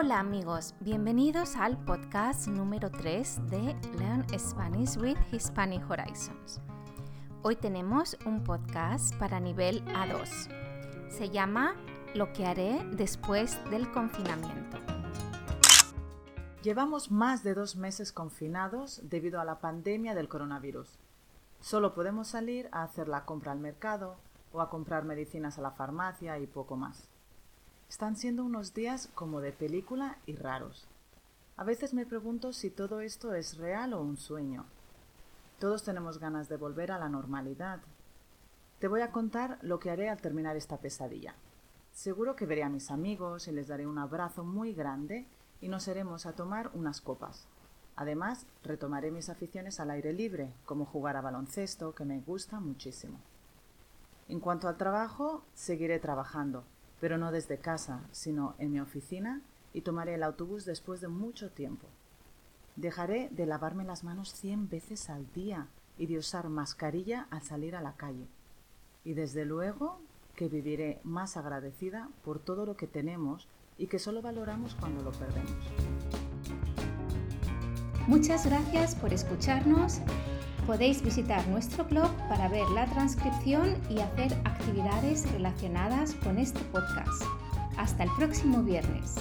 Hola amigos, bienvenidos al podcast número 3 de Learn Spanish with Hispanic Horizons. Hoy tenemos un podcast para nivel A2. Se llama Lo que haré después del confinamiento. Llevamos más de dos meses confinados debido a la pandemia del coronavirus. Solo podemos salir a hacer la compra al mercado o a comprar medicinas a la farmacia y poco más. Están siendo unos días como de película y raros. A veces me pregunto si todo esto es real o un sueño. Todos tenemos ganas de volver a la normalidad. Te voy a contar lo que haré al terminar esta pesadilla. Seguro que veré a mis amigos y les daré un abrazo muy grande y nos iremos a tomar unas copas. Además, retomaré mis aficiones al aire libre, como jugar a baloncesto, que me gusta muchísimo. En cuanto al trabajo, seguiré trabajando, pero no desde casa, sino en mi oficina y tomaré el autobús después de mucho tiempo. Dejaré de lavarme las manos cien veces al día y de usar mascarilla al salir a la calle. Y desde luego que viviré más agradecida por todo lo que tenemos y que solo valoramos cuando lo perdemos. Muchas gracias por escucharnos Podéis visitar nuestro blog para ver la transcripción y hacer actividades relacionadas con este podcast. Hasta el próximo viernes.